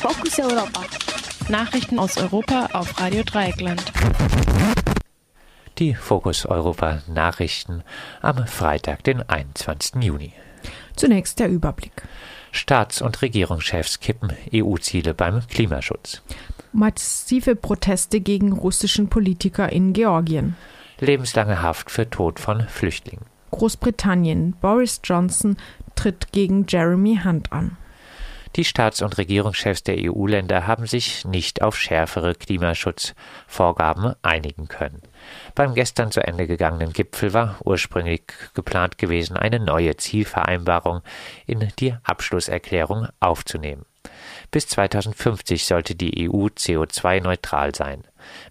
Fokus Europa. Nachrichten aus Europa auf Radio Dreieckland. Die Fokus Europa Nachrichten am Freitag, den 21. Juni. Zunächst der Überblick. Staats- und Regierungschefs kippen EU-Ziele beim Klimaschutz. Massive Proteste gegen russischen Politiker in Georgien. Lebenslange Haft für Tod von Flüchtlingen. Großbritannien. Boris Johnson tritt gegen Jeremy Hunt an. Die Staats- und Regierungschefs der EU-Länder haben sich nicht auf schärfere Klimaschutzvorgaben einigen können. Beim gestern zu Ende gegangenen Gipfel war ursprünglich geplant gewesen, eine neue Zielvereinbarung in die Abschlusserklärung aufzunehmen. Bis 2050 sollte die EU CO2-neutral sein.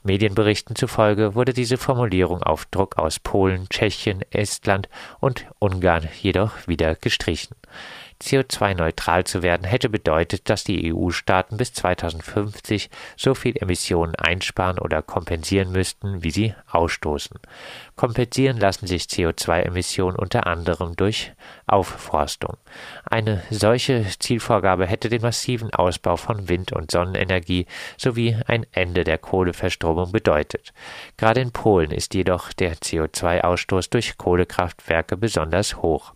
Medienberichten zufolge wurde diese Formulierung auf Druck aus Polen, Tschechien, Estland und Ungarn jedoch wieder gestrichen. CO2-neutral zu werden hätte bedeutet, dass die EU-Staaten bis 2050 so viel Emissionen einsparen oder kompensieren müssten, wie sie ausstoßen. Kompensieren lassen sich CO2-Emissionen unter anderem durch Aufforstung. Eine solche Zielvorgabe hätte den massiven Ausbau von Wind- und Sonnenenergie sowie ein Ende der Kohleverstromung bedeutet. Gerade in Polen ist jedoch der CO2-Ausstoß durch Kohlekraftwerke besonders hoch.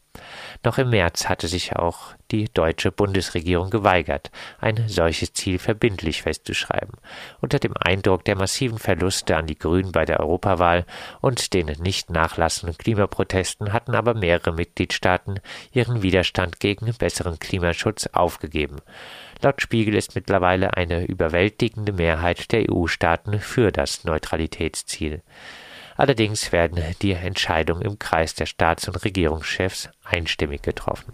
Noch im März hatte sich auch die deutsche Bundesregierung geweigert, ein solches Ziel verbindlich festzuschreiben. Unter dem Eindruck der massiven Verluste an die Grünen bei der Europawahl und den nicht nachlassenden Klimaprotesten hatten aber mehrere Mitgliedstaaten ihren Widerstand gegen besseren Klimaschutz aufgegeben. Laut Spiegel ist mittlerweile eine überwältigende Mehrheit der EU-Staaten für das Neutralitätsziel. Allerdings werden die Entscheidungen im Kreis der Staats- und Regierungschefs einstimmig getroffen.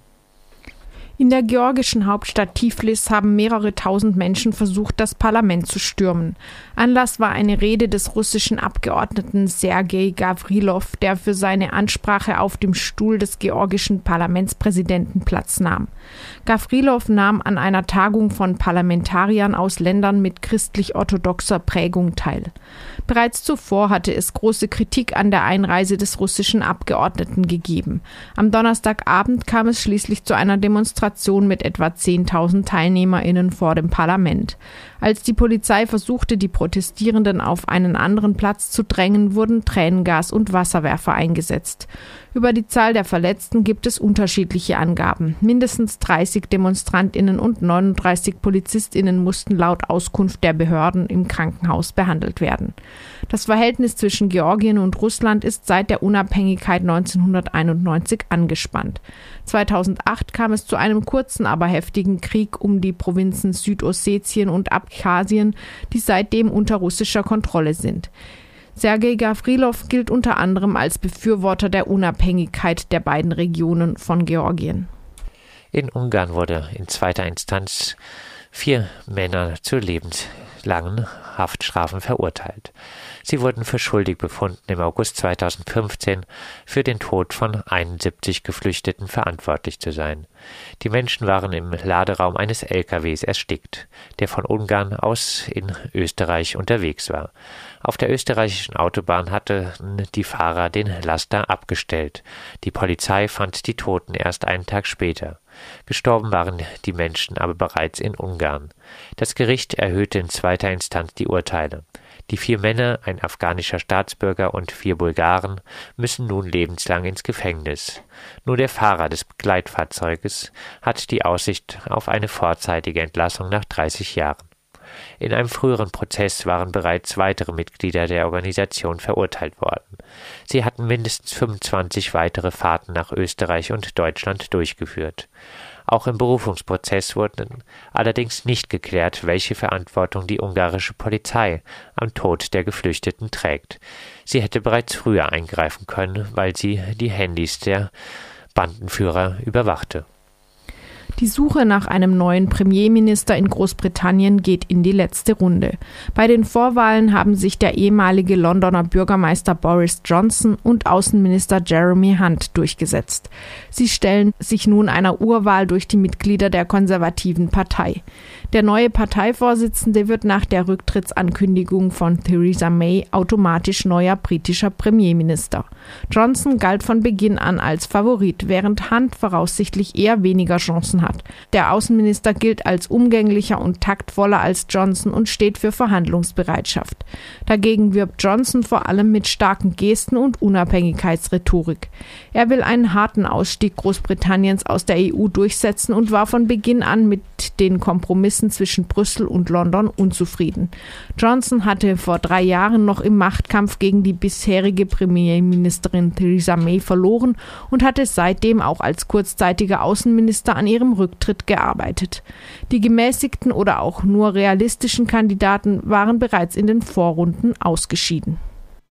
In der georgischen Hauptstadt Tiflis haben mehrere tausend Menschen versucht, das Parlament zu stürmen. Anlass war eine Rede des russischen Abgeordneten Sergei Gavrilov, der für seine Ansprache auf dem Stuhl des georgischen Parlamentspräsidenten Platz nahm. Gavrilov nahm an einer Tagung von Parlamentariern aus Ländern mit christlich-orthodoxer Prägung teil. Bereits zuvor hatte es große Kritik an der Einreise des russischen Abgeordneten gegeben. Am Donnerstagabend kam es schließlich zu einer Demonstration mit etwa 10.000 TeilnehmerInnen vor dem Parlament. Als die Polizei versuchte, die Protestierenden auf einen anderen Platz zu drängen, wurden Tränengas und Wasserwerfer eingesetzt. Über die Zahl der Verletzten gibt es unterschiedliche Angaben. Mindestens 30 Demonstrantinnen und 39 Polizistinnen mussten laut Auskunft der Behörden im Krankenhaus behandelt werden. Das Verhältnis zwischen Georgien und Russland ist seit der Unabhängigkeit 1991 angespannt. 2008 kam es zu einem kurzen, aber heftigen Krieg um die Provinzen Südossetien und Abchasien, die seitdem unter russischer Kontrolle sind. Sergei Gavrilov gilt unter anderem als Befürworter der Unabhängigkeit der beiden Regionen von Georgien. In Ungarn wurde in zweiter Instanz vier Männer zu lebenslangen Haftstrafen verurteilt. Sie wurden für schuldig befunden, im August 2015 für den Tod von 71 Geflüchteten verantwortlich zu sein. Die Menschen waren im Laderaum eines LKWs erstickt, der von Ungarn aus in Österreich unterwegs war. Auf der österreichischen Autobahn hatten die Fahrer den Laster abgestellt. Die Polizei fand die Toten erst einen Tag später. Gestorben waren die Menschen aber bereits in Ungarn. Das Gericht erhöhte in zweiter Instanz die Urteile. Die vier Männer, ein afghanischer Staatsbürger und vier Bulgaren, müssen nun lebenslang ins Gefängnis. Nur der Fahrer des Begleitfahrzeuges hat die Aussicht auf eine vorzeitige Entlassung nach 30 Jahren. In einem früheren Prozess waren bereits weitere Mitglieder der Organisation verurteilt worden. Sie hatten mindestens 25 weitere Fahrten nach Österreich und Deutschland durchgeführt. Auch im Berufungsprozess wurde allerdings nicht geklärt, welche Verantwortung die ungarische Polizei am Tod der Geflüchteten trägt. Sie hätte bereits früher eingreifen können, weil sie die Handys der Bandenführer überwachte. Die Suche nach einem neuen Premierminister in Großbritannien geht in die letzte Runde. Bei den Vorwahlen haben sich der ehemalige Londoner Bürgermeister Boris Johnson und Außenminister Jeremy Hunt durchgesetzt. Sie stellen sich nun einer Urwahl durch die Mitglieder der konservativen Partei. Der neue Parteivorsitzende wird nach der Rücktrittsankündigung von Theresa May automatisch neuer britischer Premierminister. Johnson galt von Beginn an als Favorit, während Hunt voraussichtlich eher weniger Chancen geschlossen hat. Der Außenminister gilt als umgänglicher und taktvoller als Johnson und steht für Verhandlungsbereitschaft. Dagegen wirbt Johnson vor allem mit starken Gesten und Unabhängigkeitsrhetorik. Er will einen harten Ausstieg Großbritanniens aus der EU durchsetzen und war von Beginn an mit den Kompromissen zwischen Brüssel und London unzufrieden. Johnson hatte vor drei Jahren noch im Machtkampf gegen die bisherige Premierministerin Theresa May verloren und hatte seitdem auch als kurzzeitiger Außenminister an ihrem Rücktritt gearbeitet. Die gemäßigten oder auch nur realistischen Kandidaten waren bereits in den Vorrunden ausgeschieden.